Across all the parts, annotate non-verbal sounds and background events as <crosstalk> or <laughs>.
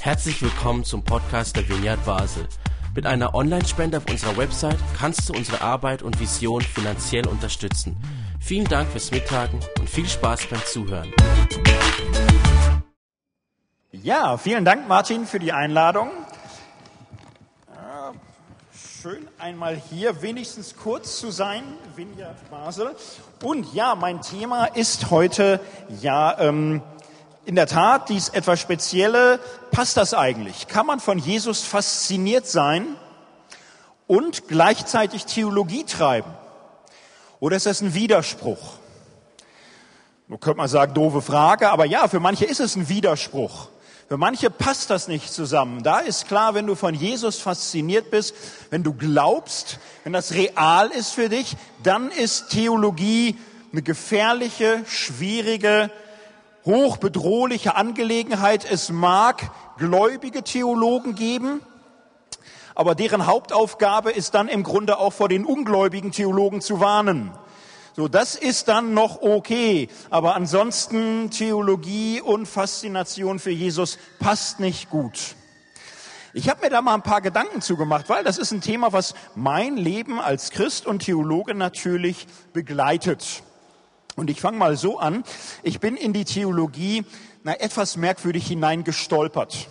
Herzlich willkommen zum Podcast der Vineyard Basel. Mit einer Online-Spende auf unserer Website kannst du unsere Arbeit und Vision finanziell unterstützen. Vielen Dank fürs Mittagen und viel Spaß beim Zuhören. Ja, vielen Dank, Martin, für die Einladung. Schön einmal hier wenigstens kurz zu sein, Vineyard Basel. Und ja, mein Thema ist heute ja ähm, in der Tat dies etwas Spezielle. Passt das eigentlich? Kann man von Jesus fasziniert sein und gleichzeitig Theologie treiben? Oder ist das ein Widerspruch? Nun könnte man sagen, doofe Frage, aber ja, für manche ist es ein Widerspruch. Für manche passt das nicht zusammen. Da ist klar, wenn du von Jesus fasziniert bist, wenn du glaubst, wenn das real ist für dich, dann ist Theologie eine gefährliche, schwierige, hochbedrohliche Angelegenheit. Es mag gläubige Theologen geben, aber deren Hauptaufgabe ist dann im Grunde auch vor den ungläubigen Theologen zu warnen. So, das ist dann noch okay. Aber ansonsten Theologie und Faszination für Jesus passt nicht gut. Ich habe mir da mal ein paar Gedanken zugemacht, weil das ist ein Thema, was mein Leben als Christ und Theologe natürlich begleitet. Und ich fange mal so an. Ich bin in die Theologie na, etwas merkwürdig hineingestolpert.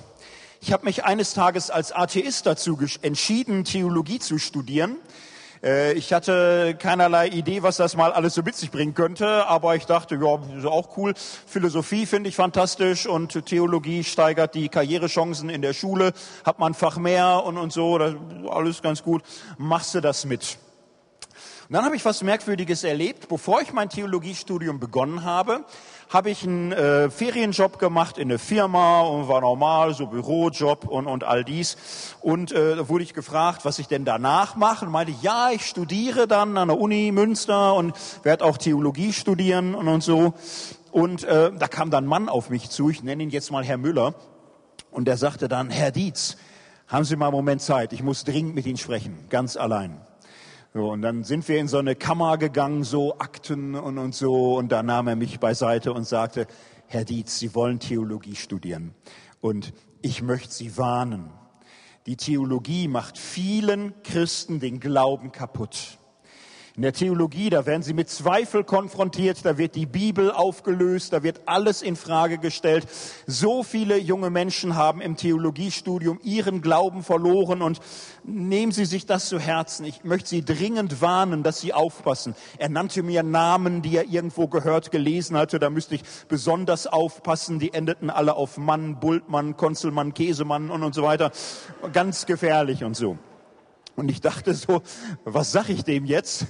Ich habe mich eines Tages als Atheist dazu entschieden, Theologie zu studieren äh, ich hatte keinerlei Idee, was das mal alles so mit sich bringen könnte, aber ich dachte, ja, ist auch cool. Philosophie finde ich fantastisch und Theologie steigert die Karrierechancen in der Schule, hat man Fach mehr und, und so, alles ganz gut. Machst du das mit? Und dann habe ich was Merkwürdiges erlebt. Bevor ich mein Theologiestudium begonnen habe, habe ich einen äh, Ferienjob gemacht in der Firma und war normal, so Bürojob und, und all dies. Und äh, da wurde ich gefragt, was ich denn danach mache. Und meinte, ja, ich studiere dann an der Uni Münster und werde auch Theologie studieren und, und so. Und äh, da kam dann ein Mann auf mich zu, ich nenne ihn jetzt mal Herr Müller. Und der sagte dann, Herr Dietz, haben Sie mal einen Moment Zeit, ich muss dringend mit Ihnen sprechen, ganz allein. So, und dann sind wir in so eine Kammer gegangen, so Akten und, und so. Und da nahm er mich beiseite und sagte, Herr Dietz, Sie wollen Theologie studieren. Und ich möchte Sie warnen. Die Theologie macht vielen Christen den Glauben kaputt. In der Theologie, da werden sie mit Zweifel konfrontiert, da wird die Bibel aufgelöst, da wird alles in Frage gestellt. So viele junge Menschen haben im Theologiestudium ihren Glauben verloren und nehmen Sie sich das zu Herzen. Ich möchte Sie dringend warnen, dass Sie aufpassen. Er nannte mir Namen, die er irgendwo gehört, gelesen hatte. Da müsste ich besonders aufpassen. Die endeten alle auf Mann, Bultmann, Konzelmann, Käsemann und, und so weiter. Ganz gefährlich und so. Und ich dachte so, was sag ich dem jetzt?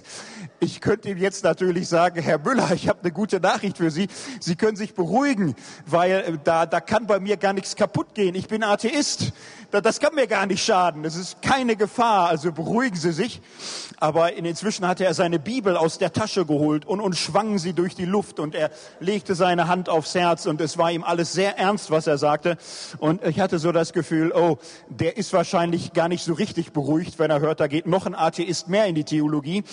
Ich könnte ihm jetzt natürlich sagen, Herr Müller, ich habe eine gute Nachricht für Sie. Sie können sich beruhigen, weil äh, da, da kann bei mir gar nichts kaputt gehen. Ich bin Atheist. Das kann mir gar nicht schaden. Das ist keine Gefahr. Also beruhigen Sie sich. Aber inzwischen hatte er seine Bibel aus der Tasche geholt und, und schwang sie durch die Luft und er legte seine Hand aufs Herz und es war ihm alles sehr ernst, was er sagte. Und ich hatte so das Gefühl, oh, der ist wahrscheinlich gar nicht so richtig beruhigt, wenn er hört, da geht noch ein Atheist mehr in die Theologie.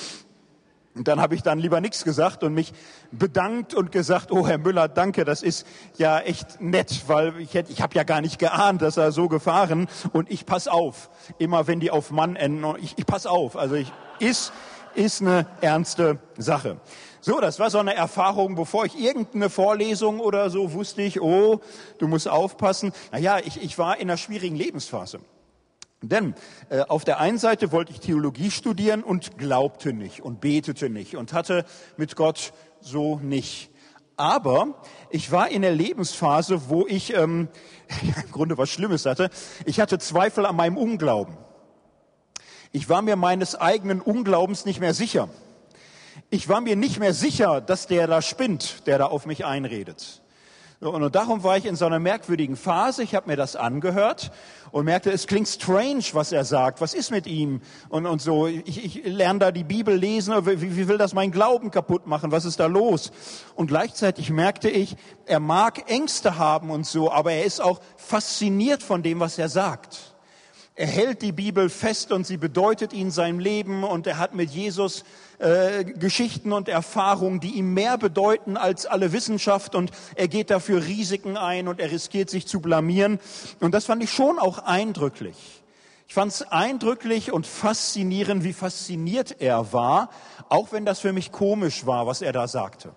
Und dann habe ich dann lieber nichts gesagt und mich bedankt und gesagt, oh Herr Müller, danke, das ist ja echt nett, weil ich, hätte, ich habe ja gar nicht geahnt, dass er so gefahren und ich pass auf, immer wenn die auf Mann enden, ich, ich pass auf, also ich ist ist eine ernste Sache. So, das war so eine Erfahrung, bevor ich irgendeine Vorlesung oder so wusste ich, oh, du musst aufpassen. Naja, ich, ich war in einer schwierigen Lebensphase. Denn äh, auf der einen Seite wollte ich Theologie studieren und glaubte nicht und betete nicht und hatte mit Gott so nicht. Aber ich war in der Lebensphase, wo ich ähm, <laughs> im Grunde was Schlimmes hatte. Ich hatte Zweifel an meinem Unglauben. Ich war mir meines eigenen Unglaubens nicht mehr sicher. Ich war mir nicht mehr sicher, dass der da spinnt, der da auf mich einredet. Und darum war ich in so einer merkwürdigen Phase. Ich habe mir das angehört und merkte, es klingt strange, was er sagt. Was ist mit ihm? Und, und so, ich, ich lerne da die Bibel lesen. Wie, wie will das mein Glauben kaputt machen? Was ist da los? Und gleichzeitig merkte ich, er mag Ängste haben und so, aber er ist auch fasziniert von dem, was er sagt. Er hält die Bibel fest und sie bedeutet ihm sein Leben und er hat mit Jesus äh, Geschichten und Erfahrungen, die ihm mehr bedeuten als alle Wissenschaft und er geht dafür Risiken ein und er riskiert sich zu blamieren. Und das fand ich schon auch eindrücklich. Ich fand es eindrücklich und faszinierend, wie fasziniert er war, auch wenn das für mich komisch war, was er da sagte.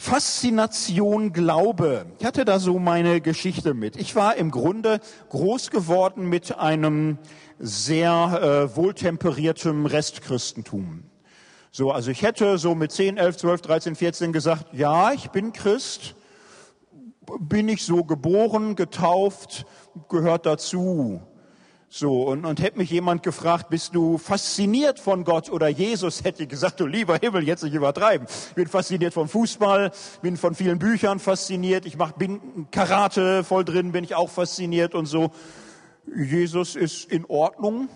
Faszination Glaube. Ich hatte da so meine Geschichte mit. Ich war im Grunde groß geworden mit einem sehr äh, wohltemperiertem Restchristentum. So, also ich hätte so mit 10, 11, 12, 13, 14 gesagt, ja, ich bin Christ, bin ich so geboren, getauft, gehört dazu. So, und, und hätte mich jemand gefragt, bist du fasziniert von Gott oder Jesus, hätte ich gesagt, du lieber Himmel, jetzt nicht übertreiben. Ich bin fasziniert vom Fußball, bin von vielen Büchern fasziniert, ich mach, bin Karate voll drin, bin ich auch fasziniert und so. Jesus ist in Ordnung.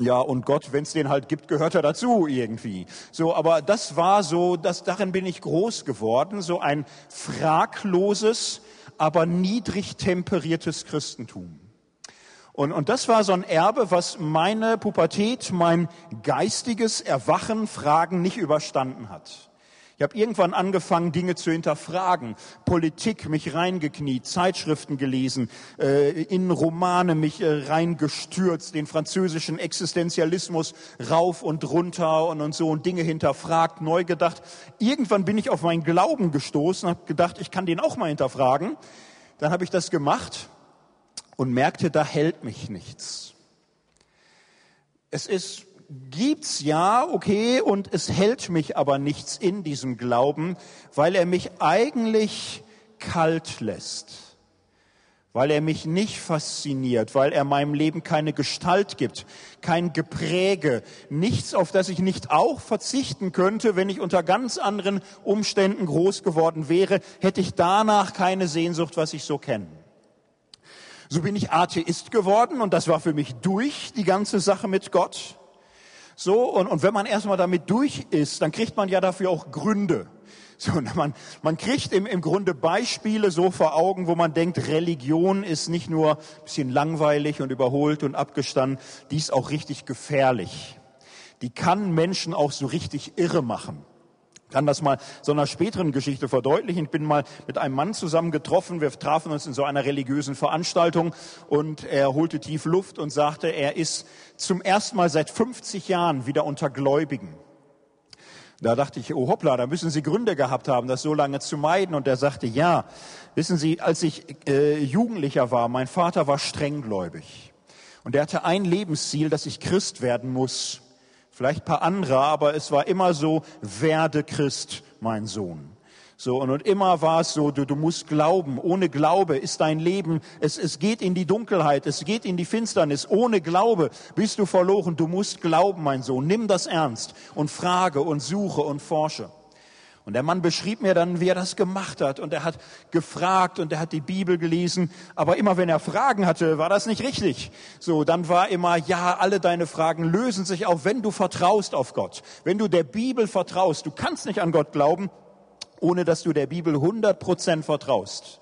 Ja, und Gott, wenn es den halt gibt, gehört er dazu irgendwie. So, aber das war so, das, darin bin ich groß geworden, so ein fragloses, aber niedrig temperiertes Christentum. Und, und das war so ein Erbe, was meine Pubertät, mein geistiges Erwachen, Fragen nicht überstanden hat. Ich habe irgendwann angefangen, Dinge zu hinterfragen, Politik mich reingekniet, Zeitschriften gelesen, äh, in Romane mich äh, reingestürzt, den französischen Existenzialismus rauf und runter und, und so und Dinge hinterfragt, neu gedacht. Irgendwann bin ich auf meinen Glauben gestoßen, habe gedacht, ich kann den auch mal hinterfragen. Dann habe ich das gemacht und merkte, da hält mich nichts. Es ist, gibt's ja, okay, und es hält mich aber nichts in diesem Glauben, weil er mich eigentlich kalt lässt, weil er mich nicht fasziniert, weil er meinem Leben keine Gestalt gibt, kein Gepräge, nichts, auf das ich nicht auch verzichten könnte, wenn ich unter ganz anderen Umständen groß geworden wäre, hätte ich danach keine Sehnsucht, was ich so kenne. So bin ich Atheist geworden und das war für mich durch, die ganze Sache mit Gott. So, und, und wenn man erstmal damit durch ist, dann kriegt man ja dafür auch Gründe. So, man, man kriegt im, im Grunde Beispiele so vor Augen, wo man denkt, Religion ist nicht nur ein bisschen langweilig und überholt und abgestanden, die ist auch richtig gefährlich. Die kann Menschen auch so richtig irre machen kann das mal so einer späteren Geschichte verdeutlichen. Ich bin mal mit einem Mann zusammen getroffen. Wir trafen uns in so einer religiösen Veranstaltung und er holte tief Luft und sagte, er ist zum ersten Mal seit 50 Jahren wieder unter Gläubigen. Da dachte ich, oh hoppla, da müssen Sie Gründe gehabt haben, das so lange zu meiden. Und er sagte, ja, wissen Sie, als ich äh, Jugendlicher war, mein Vater war strenggläubig. Und er hatte ein Lebensziel, dass ich Christ werden muss. Vielleicht paar andere, aber es war immer so, werde Christ, mein Sohn. So, und, und immer war es so, du, du musst glauben. Ohne Glaube ist dein Leben, es, es geht in die Dunkelheit, es geht in die Finsternis. Ohne Glaube bist du verloren. Du musst glauben, mein Sohn. Nimm das ernst und frage und suche und forsche. Und der Mann beschrieb mir dann, wie er das gemacht hat. Und er hat gefragt und er hat die Bibel gelesen. Aber immer wenn er Fragen hatte, war das nicht richtig. So, dann war immer, ja, alle deine Fragen lösen sich auf, wenn du vertraust auf Gott. Wenn du der Bibel vertraust. Du kannst nicht an Gott glauben, ohne dass du der Bibel 100 Prozent vertraust.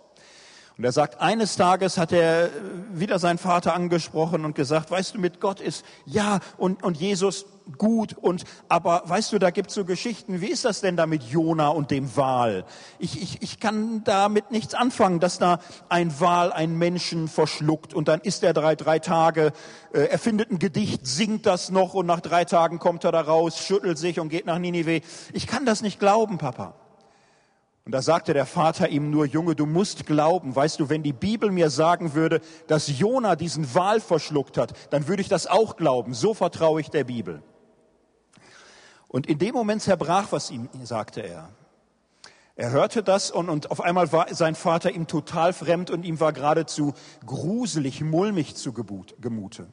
Und er sagt, eines Tages hat er wieder seinen Vater angesprochen und gesagt, weißt du, mit Gott ist ja und, und Jesus gut und aber weißt du, da gibt's so Geschichten. Wie ist das denn da mit Jona und dem Wal? Ich, ich, ich kann damit nichts anfangen, dass da ein Wal einen Menschen verschluckt und dann ist er drei drei Tage, äh, er findet ein Gedicht, singt das noch und nach drei Tagen kommt er da raus, schüttelt sich und geht nach Ninive. Ich kann das nicht glauben, Papa. Und da sagte der Vater ihm nur, Junge, du musst glauben. Weißt du, wenn die Bibel mir sagen würde, dass Jona diesen Wal verschluckt hat, dann würde ich das auch glauben. So vertraue ich der Bibel. Und in dem Moment zerbrach was ihm, sagte er. Er hörte das und, und auf einmal war sein Vater ihm total fremd und ihm war geradezu gruselig, mulmig zu Gemute.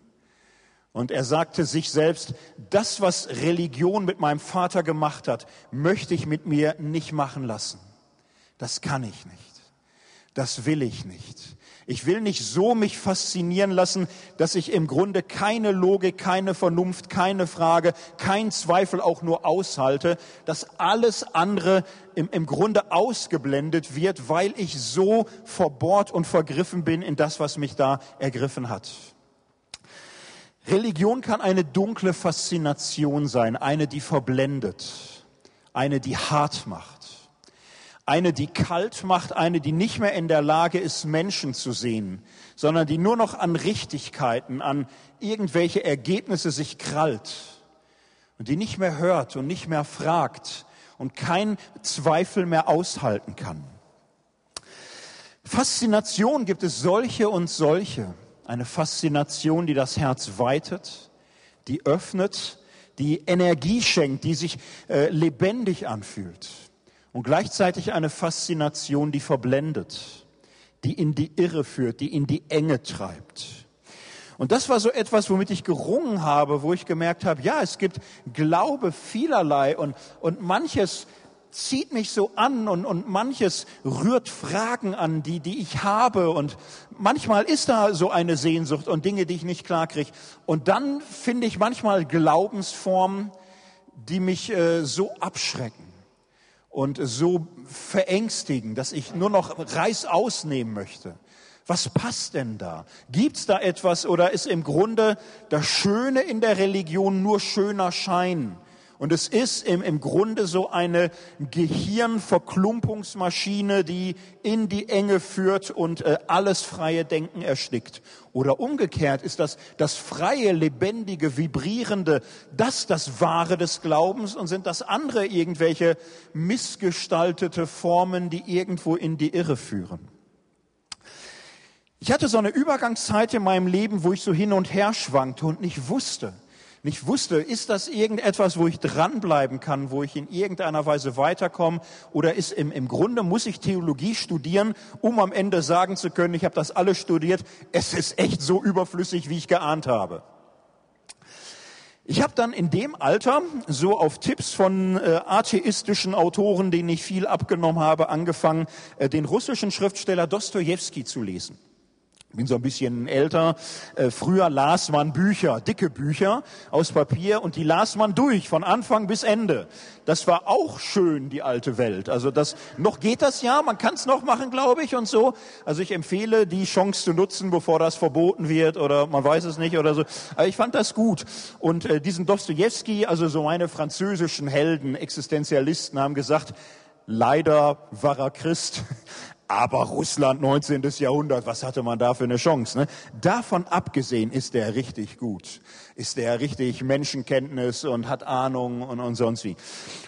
Und er sagte sich selbst, das, was Religion mit meinem Vater gemacht hat, möchte ich mit mir nicht machen lassen. Das kann ich nicht. Das will ich nicht. Ich will nicht so mich faszinieren lassen, dass ich im Grunde keine Logik, keine Vernunft, keine Frage, kein Zweifel auch nur aushalte, dass alles andere im, im Grunde ausgeblendet wird, weil ich so verbohrt und vergriffen bin in das, was mich da ergriffen hat. Religion kann eine dunkle Faszination sein, eine, die verblendet, eine, die hart macht, eine, die kalt macht, eine, die nicht mehr in der Lage ist, Menschen zu sehen, sondern die nur noch an Richtigkeiten, an irgendwelche Ergebnisse sich krallt und die nicht mehr hört und nicht mehr fragt und kein Zweifel mehr aushalten kann. Faszination gibt es solche und solche. Eine Faszination, die das Herz weitet, die öffnet, die Energie schenkt, die sich äh, lebendig anfühlt. Und gleichzeitig eine Faszination, die verblendet, die in die Irre führt, die in die Enge treibt. Und das war so etwas, womit ich gerungen habe, wo ich gemerkt habe, ja, es gibt Glaube vielerlei und, und manches zieht mich so an und, und manches rührt Fragen an, die, die ich habe und manchmal ist da so eine Sehnsucht und Dinge, die ich nicht klarkriege. Und dann finde ich manchmal Glaubensformen, die mich äh, so abschrecken und so verängstigen, dass ich nur noch Reis ausnehmen möchte. Was passt denn da? Gibt's da etwas oder ist im Grunde das Schöne in der Religion nur schöner Schein? Und es ist im, im Grunde so eine Gehirnverklumpungsmaschine, die in die Enge führt und äh, alles freie Denken erstickt. Oder umgekehrt ist das das freie, lebendige, vibrierende, das das Wahre des Glaubens und sind das andere irgendwelche missgestaltete Formen, die irgendwo in die Irre führen. Ich hatte so eine Übergangszeit in meinem Leben, wo ich so hin und her schwankte und nicht wusste, nicht wusste, ist das irgendetwas, wo ich dranbleiben kann, wo ich in irgendeiner Weise weiterkomme? Oder ist im, im Grunde, muss ich Theologie studieren, um am Ende sagen zu können, ich habe das alles studiert, es ist echt so überflüssig, wie ich geahnt habe. Ich habe dann in dem Alter, so auf Tipps von äh, atheistischen Autoren, denen ich viel abgenommen habe, angefangen, äh, den russischen Schriftsteller Dostojewski zu lesen bin so ein bisschen älter. Äh, früher las man Bücher, dicke Bücher aus Papier und die las man durch von Anfang bis Ende. Das war auch schön, die alte Welt. Also das noch geht das ja, man kann es noch machen, glaube ich und so. Also ich empfehle, die Chance zu nutzen, bevor das verboten wird oder man weiß es nicht oder so. Aber ich fand das gut. Und äh, diesen Dostoevsky, also so meine französischen Helden, Existenzialisten haben gesagt, Leider war er Christ, aber Russland 19. Jahrhundert, was hatte man da für eine Chance? Ne? Davon abgesehen ist der richtig gut, ist der richtig Menschenkenntnis und hat Ahnung und, und sonst wie.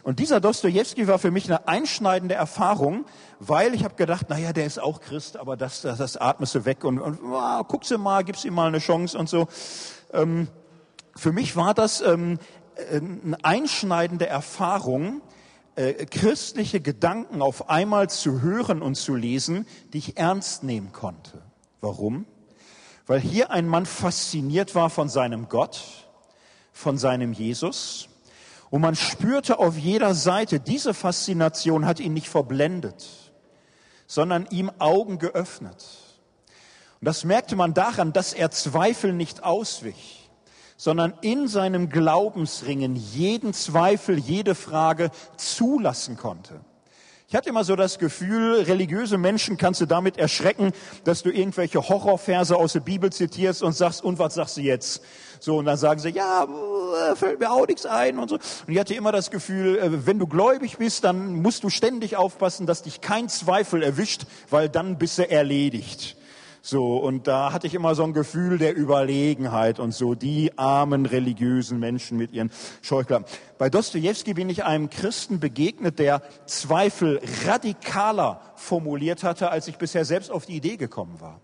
Und dieser Dostoevsky war für mich eine einschneidende Erfahrung, weil ich habe gedacht, naja, der ist auch Christ, aber das, das, das atmest du weg und, und oh, guckst du mal, gibst ihm mal eine Chance und so. Ähm, für mich war das ähm, eine einschneidende Erfahrung, äh, christliche Gedanken auf einmal zu hören und zu lesen, die ich ernst nehmen konnte. Warum? Weil hier ein Mann fasziniert war von seinem Gott, von seinem Jesus. Und man spürte auf jeder Seite, diese Faszination hat ihn nicht verblendet, sondern ihm Augen geöffnet. Und das merkte man daran, dass er Zweifel nicht auswich sondern in seinem Glaubensringen jeden Zweifel, jede Frage zulassen konnte. Ich hatte immer so das Gefühl, religiöse Menschen kannst du damit erschrecken, dass du irgendwelche Horrorverse aus der Bibel zitierst und sagst, und was sagst du jetzt? So, und dann sagen sie, ja, äh, fällt mir auch nichts ein und so. Und ich hatte immer das Gefühl, äh, wenn du gläubig bist, dann musst du ständig aufpassen, dass dich kein Zweifel erwischt, weil dann bist du erledigt. So, und da hatte ich immer so ein Gefühl der Überlegenheit und so, die armen religiösen Menschen mit ihren Scheuklappen. Bei Dostoevsky bin ich einem Christen begegnet, der Zweifel radikaler formuliert hatte, als ich bisher selbst auf die Idee gekommen war.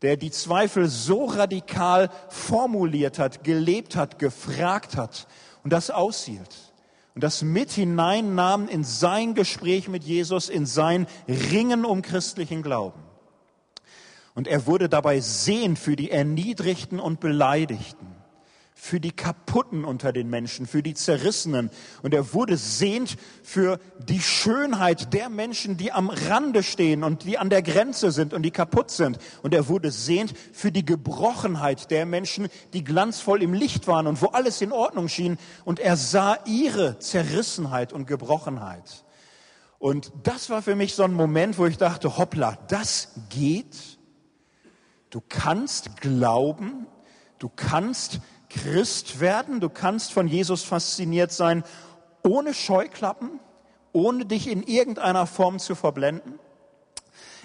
Der die Zweifel so radikal formuliert hat, gelebt hat, gefragt hat und das aushielt und das mit hineinnahm in sein Gespräch mit Jesus, in sein Ringen um christlichen Glauben. Und er wurde dabei sehend für die Erniedrigten und Beleidigten, für die Kaputten unter den Menschen, für die Zerrissenen. Und er wurde sehend für die Schönheit der Menschen, die am Rande stehen und die an der Grenze sind und die kaputt sind. Und er wurde sehend für die Gebrochenheit der Menschen, die glanzvoll im Licht waren und wo alles in Ordnung schien. Und er sah ihre Zerrissenheit und Gebrochenheit. Und das war für mich so ein Moment, wo ich dachte, hoppla, das geht? Du kannst glauben, Du kannst Christ werden, du kannst von Jesus fasziniert sein, ohne Scheuklappen, ohne dich in irgendeiner Form zu verblenden.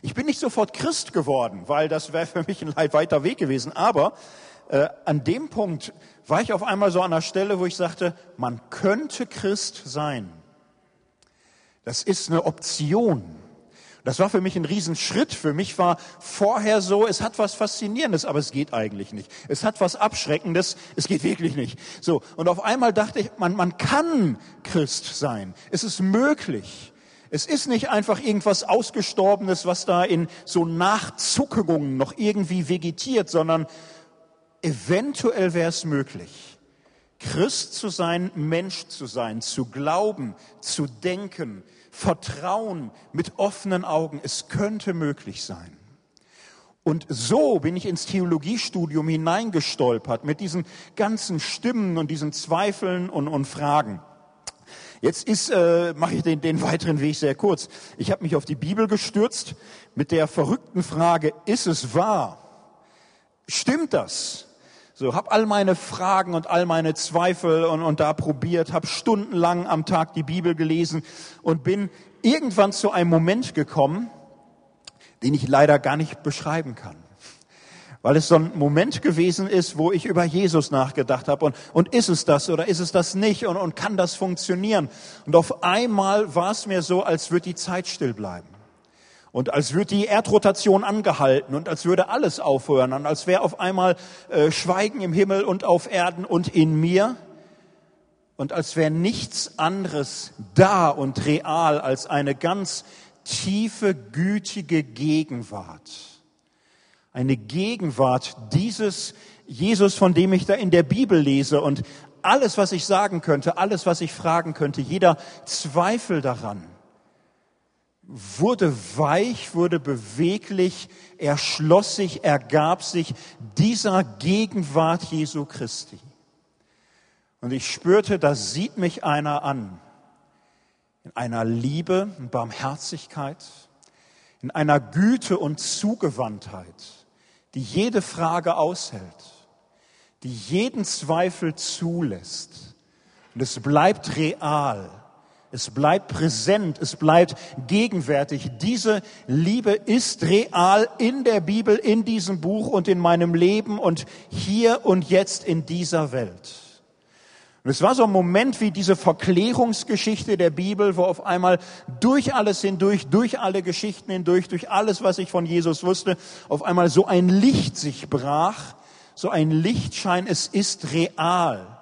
Ich bin nicht sofort Christ geworden, weil das wäre für mich ein weiter Weg gewesen. Aber äh, an dem Punkt war ich auf einmal so an der Stelle, wo ich sagte, man könnte Christ sein. Das ist eine Option. Das war für mich ein Riesenschritt. Für mich war vorher so, es hat was Faszinierendes, aber es geht eigentlich nicht. Es hat was Abschreckendes, es geht wirklich nicht. So. Und auf einmal dachte ich, man, man kann Christ sein. Es ist möglich. Es ist nicht einfach irgendwas Ausgestorbenes, was da in so Nachzuckungen noch irgendwie vegetiert, sondern eventuell wäre es möglich, Christ zu sein, Mensch zu sein, zu glauben, zu denken, Vertrauen mit offenen Augen. Es könnte möglich sein. Und so bin ich ins Theologiestudium hineingestolpert mit diesen ganzen Stimmen und diesen Zweifeln und, und Fragen. Jetzt ist, äh, mache ich den, den weiteren Weg sehr kurz. Ich habe mich auf die Bibel gestürzt mit der verrückten Frage, ist es wahr? Stimmt das? So, habe all meine Fragen und all meine Zweifel und, und da probiert, habe stundenlang am Tag die Bibel gelesen und bin irgendwann zu einem Moment gekommen, den ich leider gar nicht beschreiben kann weil es so ein Moment gewesen ist, wo ich über Jesus nachgedacht habe und, und ist es das oder ist es das nicht und, und kann das funktionieren? Und auf einmal war es mir so, als würde die Zeit still bleiben und als würde die Erdrotation angehalten und als würde alles aufhören und als wäre auf einmal äh, Schweigen im Himmel und auf Erden und in mir und als wäre nichts anderes da und real als eine ganz tiefe, gütige Gegenwart. Eine Gegenwart dieses Jesus, von dem ich da in der Bibel lese. Und alles, was ich sagen könnte, alles, was ich fragen könnte, jeder Zweifel daran, wurde weich, wurde beweglich, erschloss sich, ergab sich dieser Gegenwart Jesu Christi. Und ich spürte, da sieht mich einer an, in einer Liebe und Barmherzigkeit, in einer Güte und Zugewandtheit die jede Frage aushält, die jeden Zweifel zulässt. Und es bleibt real, es bleibt präsent, es bleibt gegenwärtig. Diese Liebe ist real in der Bibel, in diesem Buch und in meinem Leben und hier und jetzt in dieser Welt. Und es war so ein Moment wie diese Verklärungsgeschichte der Bibel, wo auf einmal durch alles hindurch, durch alle Geschichten hindurch, durch alles, was ich von Jesus wusste, auf einmal so ein Licht sich brach, so ein Lichtschein, es ist real.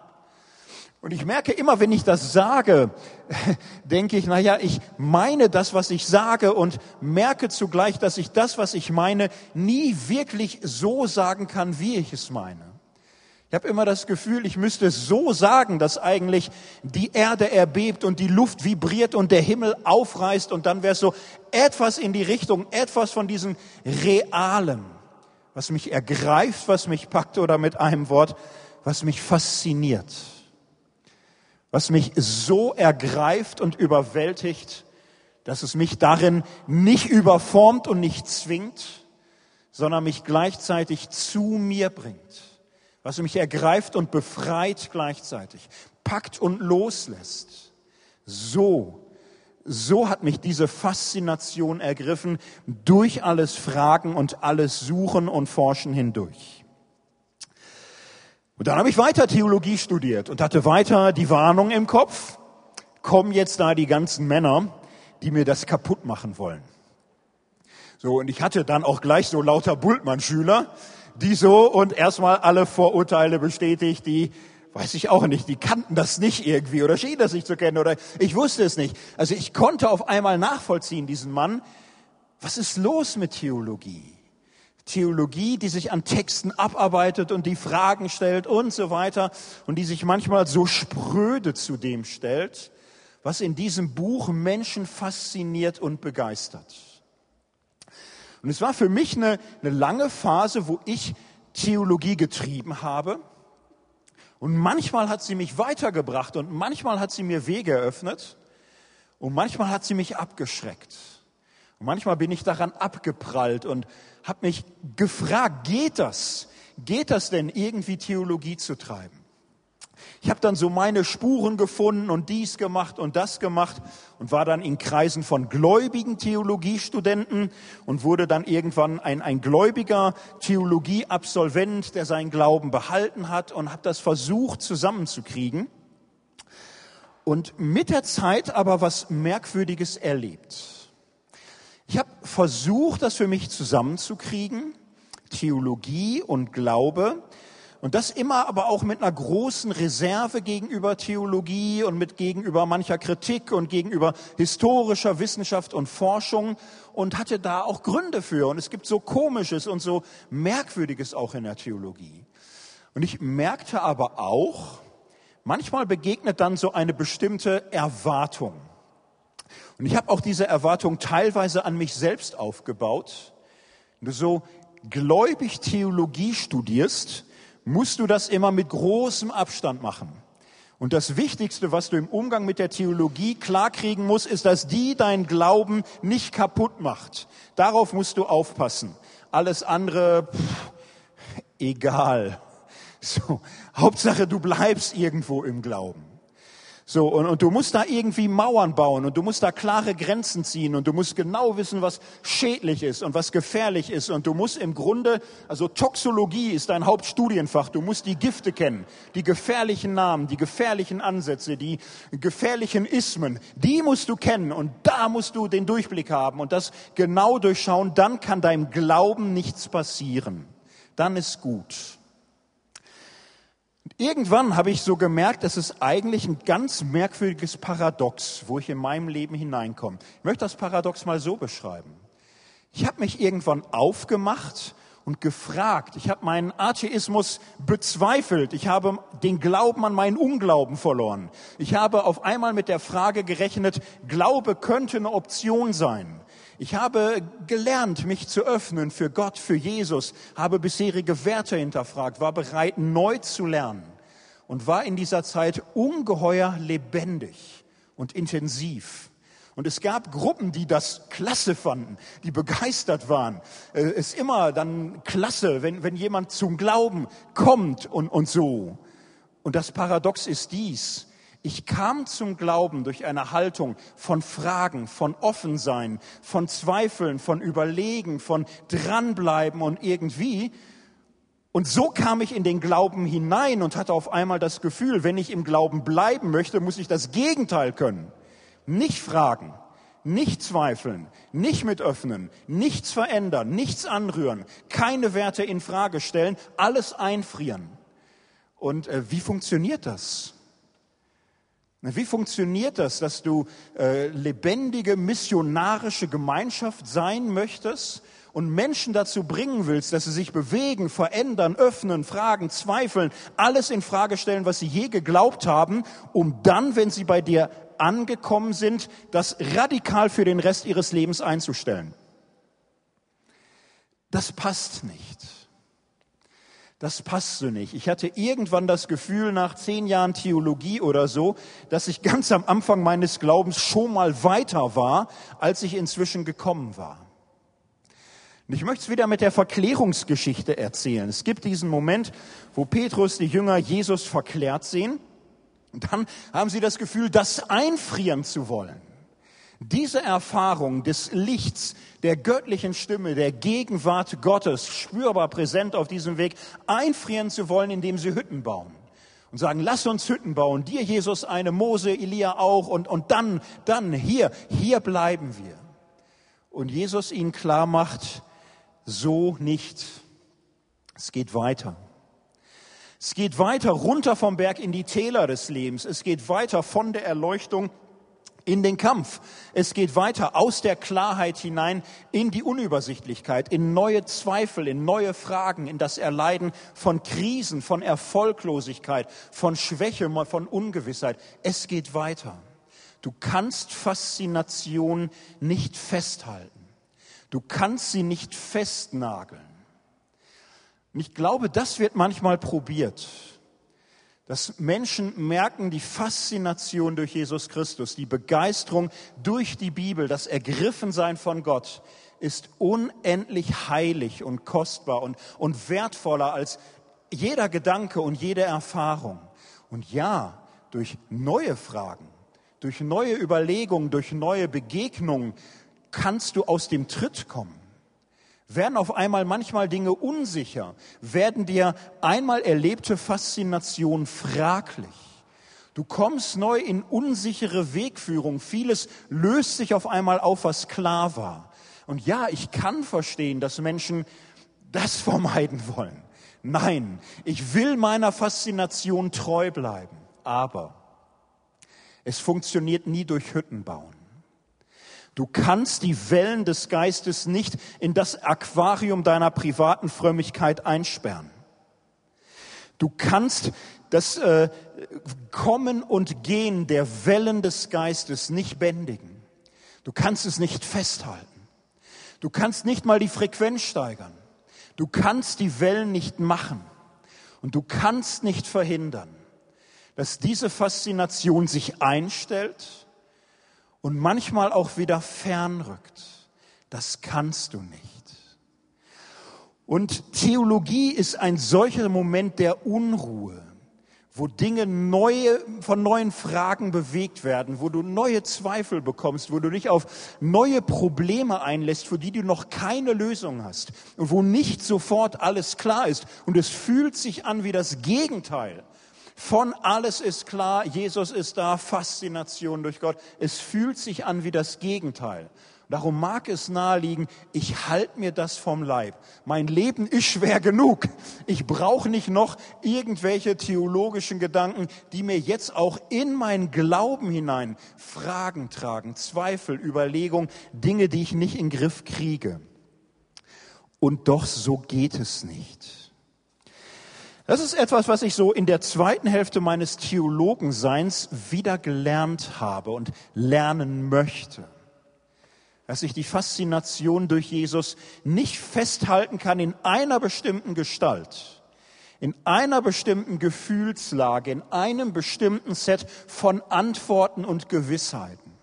Und ich merke immer, wenn ich das sage, <laughs> denke ich, na ja, ich meine das, was ich sage und merke zugleich, dass ich das, was ich meine, nie wirklich so sagen kann, wie ich es meine. Ich habe immer das Gefühl, ich müsste es so sagen, dass eigentlich die Erde erbebt und die Luft vibriert und der Himmel aufreißt und dann wäre es so etwas in die Richtung, etwas von diesem Realen, was mich ergreift, was mich packt oder mit einem Wort, was mich fasziniert, was mich so ergreift und überwältigt, dass es mich darin nicht überformt und nicht zwingt, sondern mich gleichzeitig zu mir bringt was mich ergreift und befreit gleichzeitig, packt und loslässt. So, so hat mich diese Faszination ergriffen durch alles Fragen und alles Suchen und Forschen hindurch. Und dann habe ich weiter Theologie studiert und hatte weiter die Warnung im Kopf, kommen jetzt da die ganzen Männer, die mir das kaputt machen wollen. So, und ich hatte dann auch gleich so lauter Bultmann-Schüler, die so und erstmal alle Vorurteile bestätigt, die weiß ich auch nicht, die kannten das nicht irgendwie oder schienen das nicht zu kennen oder ich wusste es nicht. Also ich konnte auf einmal nachvollziehen, diesen Mann. Was ist los mit Theologie? Theologie, die sich an Texten abarbeitet und die Fragen stellt und so weiter und die sich manchmal so spröde zu dem stellt, was in diesem Buch Menschen fasziniert und begeistert. Und es war für mich eine, eine lange Phase, wo ich Theologie getrieben habe. Und manchmal hat sie mich weitergebracht und manchmal hat sie mir Wege eröffnet und manchmal hat sie mich abgeschreckt. Und manchmal bin ich daran abgeprallt und habe mich gefragt, geht das? geht das denn, irgendwie Theologie zu treiben? Ich habe dann so meine Spuren gefunden und dies gemacht und das gemacht und war dann in Kreisen von gläubigen Theologiestudenten und wurde dann irgendwann ein, ein gläubiger Theologieabsolvent, der seinen Glauben behalten hat und habe das versucht zusammenzukriegen. Und mit der Zeit aber was Merkwürdiges erlebt. Ich habe versucht, das für mich zusammenzukriegen, Theologie und Glaube, und das immer aber auch mit einer großen Reserve gegenüber Theologie und mit gegenüber mancher Kritik und gegenüber historischer Wissenschaft und Forschung und hatte da auch Gründe für. Und es gibt so komisches und so merkwürdiges auch in der Theologie. Und ich merkte aber auch, manchmal begegnet dann so eine bestimmte Erwartung. Und ich habe auch diese Erwartung teilweise an mich selbst aufgebaut. Wenn du so gläubig Theologie studierst, musst du das immer mit großem Abstand machen. Und das Wichtigste, was du im Umgang mit der Theologie klarkriegen musst, ist, dass die deinen Glauben nicht kaputt macht. Darauf musst du aufpassen. Alles andere, pff, egal. So, Hauptsache, du bleibst irgendwo im Glauben. So, und, und du musst da irgendwie Mauern bauen und du musst da klare Grenzen ziehen und du musst genau wissen, was schädlich ist und was gefährlich ist und du musst im Grunde, also Toxologie ist dein Hauptstudienfach, du musst die Gifte kennen, die gefährlichen Namen, die gefährlichen Ansätze, die gefährlichen Ismen, die musst du kennen und da musst du den Durchblick haben und das genau durchschauen, dann kann deinem Glauben nichts passieren. Dann ist gut. Irgendwann habe ich so gemerkt, das ist eigentlich ein ganz merkwürdiges Paradox, wo ich in meinem Leben hineinkomme. Ich möchte das Paradox mal so beschreiben. Ich habe mich irgendwann aufgemacht und gefragt. Ich habe meinen Atheismus bezweifelt. Ich habe den Glauben an meinen Unglauben verloren. Ich habe auf einmal mit der Frage gerechnet, Glaube könnte eine Option sein. Ich habe gelernt, mich zu öffnen für Gott, für Jesus, habe bisherige Werte hinterfragt, war bereit, neu zu lernen und war in dieser Zeit ungeheuer lebendig und intensiv. Und es gab Gruppen, die das klasse fanden, die begeistert waren. Äh, es ist immer dann klasse, wenn, wenn jemand zum Glauben kommt und, und so. Und das Paradox ist dies. Ich kam zum Glauben durch eine Haltung von Fragen, von Offensein, von Zweifeln, von Überlegen, von dranbleiben und irgendwie. Und so kam ich in den Glauben hinein und hatte auf einmal das Gefühl, wenn ich im Glauben bleiben möchte, muss ich das Gegenteil können. Nicht fragen, nicht zweifeln, nicht mit öffnen, nichts verändern, nichts anrühren, keine Werte in Frage stellen, alles einfrieren. Und äh, wie funktioniert das? Wie funktioniert das, dass du äh, lebendige missionarische Gemeinschaft sein möchtest und Menschen dazu bringen willst, dass sie sich bewegen, verändern, öffnen, fragen, zweifeln, alles in Frage stellen, was sie je geglaubt haben, um dann, wenn sie bei dir angekommen sind, das radikal für den Rest ihres Lebens einzustellen? Das passt nicht das passt so nicht. Ich hatte irgendwann das Gefühl nach zehn Jahren Theologie oder so, dass ich ganz am Anfang meines Glaubens schon mal weiter war, als ich inzwischen gekommen war. Und ich möchte es wieder mit der Verklärungsgeschichte erzählen. Es gibt diesen Moment, wo Petrus die Jünger Jesus verklärt sehen. Und dann haben sie das Gefühl, das einfrieren zu wollen. Diese Erfahrung des Lichts, der göttlichen Stimme, der Gegenwart Gottes, spürbar präsent auf diesem Weg, einfrieren zu wollen, indem sie Hütten bauen. Und sagen, lass uns Hütten bauen, dir Jesus eine, Mose, Elia auch, und, und dann, dann, hier, hier bleiben wir. Und Jesus ihnen klar macht, so nicht. Es geht weiter. Es geht weiter runter vom Berg in die Täler des Lebens. Es geht weiter von der Erleuchtung in den Kampf. Es geht weiter aus der Klarheit hinein in die Unübersichtlichkeit, in neue Zweifel, in neue Fragen, in das Erleiden von Krisen, von Erfolglosigkeit, von Schwäche, von Ungewissheit. Es geht weiter. Du kannst Faszination nicht festhalten. Du kannst sie nicht festnageln. Und ich glaube, das wird manchmal probiert dass Menschen merken die Faszination durch Jesus Christus, die Begeisterung durch die Bibel, das Ergriffensein von Gott, ist unendlich heilig und kostbar und, und wertvoller als jeder Gedanke und jede Erfahrung. Und ja, durch neue Fragen, durch neue Überlegungen, durch neue Begegnungen kannst du aus dem Tritt kommen. Werden auf einmal manchmal Dinge unsicher, werden dir einmal erlebte Faszination fraglich. Du kommst neu in unsichere Wegführung. Vieles löst sich auf einmal auf, was klar war. Und ja, ich kann verstehen, dass Menschen das <laughs> vermeiden wollen. Nein, ich will meiner Faszination treu bleiben. Aber es funktioniert nie durch Hütten bauen. Du kannst die Wellen des Geistes nicht in das Aquarium deiner privaten Frömmigkeit einsperren. Du kannst das äh, Kommen und Gehen der Wellen des Geistes nicht bändigen. Du kannst es nicht festhalten. Du kannst nicht mal die Frequenz steigern. Du kannst die Wellen nicht machen. Und du kannst nicht verhindern, dass diese Faszination sich einstellt und manchmal auch wieder fernrückt. Das kannst du nicht. Und Theologie ist ein solcher Moment der Unruhe, wo Dinge neue, von neuen Fragen bewegt werden, wo du neue Zweifel bekommst, wo du dich auf neue Probleme einlässt, für die du noch keine Lösung hast und wo nicht sofort alles klar ist. Und es fühlt sich an wie das Gegenteil von alles ist klar, Jesus ist da, Faszination durch Gott. Es fühlt sich an wie das Gegenteil. Darum mag es naheliegen, ich halte mir das vom Leib. Mein Leben ist schwer genug. Ich brauche nicht noch irgendwelche theologischen Gedanken, die mir jetzt auch in meinen Glauben hinein Fragen tragen, Zweifel, Überlegungen, Dinge, die ich nicht in den Griff kriege. Und doch so geht es nicht. Das ist etwas, was ich so in der zweiten Hälfte meines Theologenseins wieder gelernt habe und lernen möchte. Dass ich die Faszination durch Jesus nicht festhalten kann in einer bestimmten Gestalt, in einer bestimmten Gefühlslage, in einem bestimmten Set von Antworten und Gewissheiten,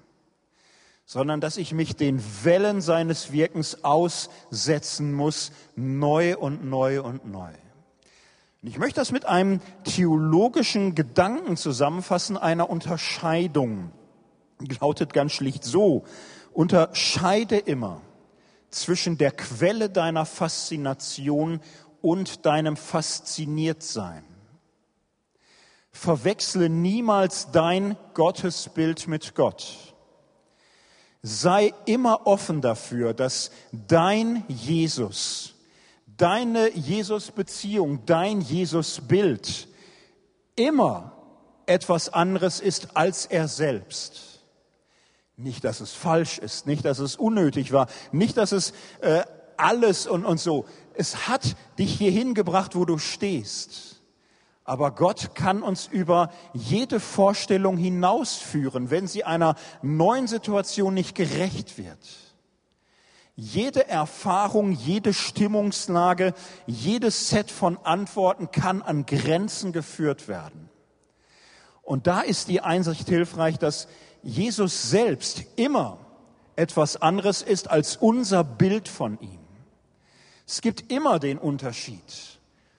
sondern dass ich mich den Wellen seines Wirkens aussetzen muss, neu und neu und neu. Und ich möchte das mit einem theologischen Gedanken zusammenfassen, einer Unterscheidung. Lautet ganz schlicht so, unterscheide immer zwischen der Quelle deiner Faszination und deinem Fasziniertsein. Verwechsle niemals dein Gottesbild mit Gott. Sei immer offen dafür, dass dein Jesus deine Jesus-Beziehung, dein Jesus-Bild immer etwas anderes ist als er selbst. Nicht, dass es falsch ist, nicht, dass es unnötig war, nicht, dass es äh, alles und, und so. Es hat dich hierhin gebracht, wo du stehst. Aber Gott kann uns über jede Vorstellung hinausführen, wenn sie einer neuen Situation nicht gerecht wird. Jede Erfahrung, jede Stimmungslage, jedes Set von Antworten kann an Grenzen geführt werden. Und da ist die Einsicht hilfreich, dass Jesus selbst immer etwas anderes ist als unser Bild von ihm. Es gibt immer den Unterschied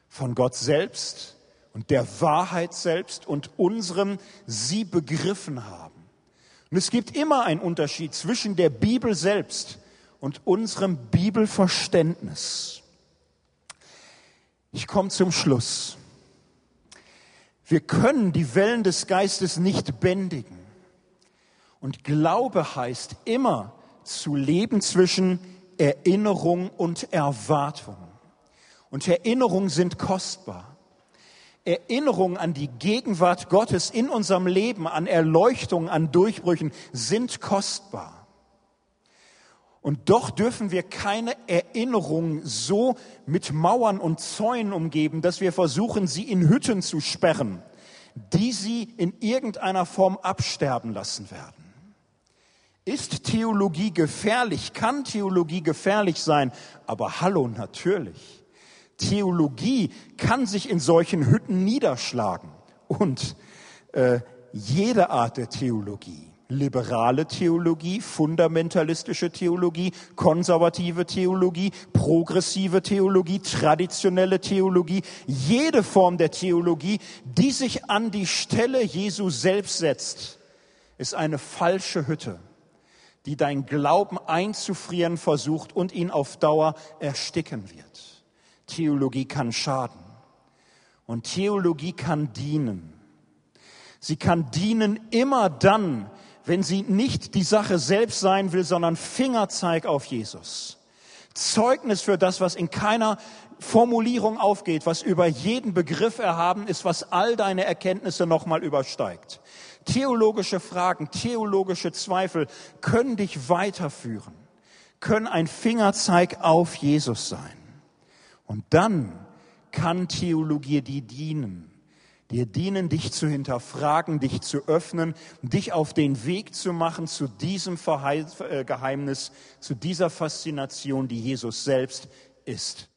von Gott selbst und der Wahrheit selbst und unserem sie begriffen haben. Und es gibt immer einen Unterschied zwischen der Bibel selbst und unserem Bibelverständnis. Ich komme zum Schluss. Wir können die Wellen des Geistes nicht bändigen. Und Glaube heißt immer zu leben zwischen Erinnerung und Erwartung. Und Erinnerungen sind kostbar. Erinnerungen an die Gegenwart Gottes in unserem Leben, an Erleuchtung, an Durchbrüchen sind kostbar. Und doch dürfen wir keine Erinnerungen so mit Mauern und Zäunen umgeben, dass wir versuchen, sie in Hütten zu sperren, die sie in irgendeiner Form absterben lassen werden. Ist Theologie gefährlich? Kann Theologie gefährlich sein? Aber hallo, natürlich. Theologie kann sich in solchen Hütten niederschlagen. Und äh, jede Art der Theologie liberale Theologie, fundamentalistische Theologie, konservative Theologie, progressive Theologie, traditionelle Theologie, jede Form der Theologie, die sich an die Stelle Jesu selbst setzt, ist eine falsche Hütte, die dein Glauben einzufrieren versucht und ihn auf Dauer ersticken wird. Theologie kann schaden und Theologie kann dienen. Sie kann dienen immer dann, wenn sie nicht die Sache selbst sein will, sondern Fingerzeig auf Jesus. Zeugnis für das, was in keiner Formulierung aufgeht, was über jeden Begriff erhaben ist, was all deine Erkenntnisse nochmal übersteigt. Theologische Fragen, theologische Zweifel können dich weiterführen, können ein Fingerzeig auf Jesus sein. Und dann kann Theologie dir dienen dir dienen, dich zu hinterfragen, dich zu öffnen, dich auf den Weg zu machen zu diesem äh, Geheimnis, zu dieser Faszination, die Jesus selbst ist.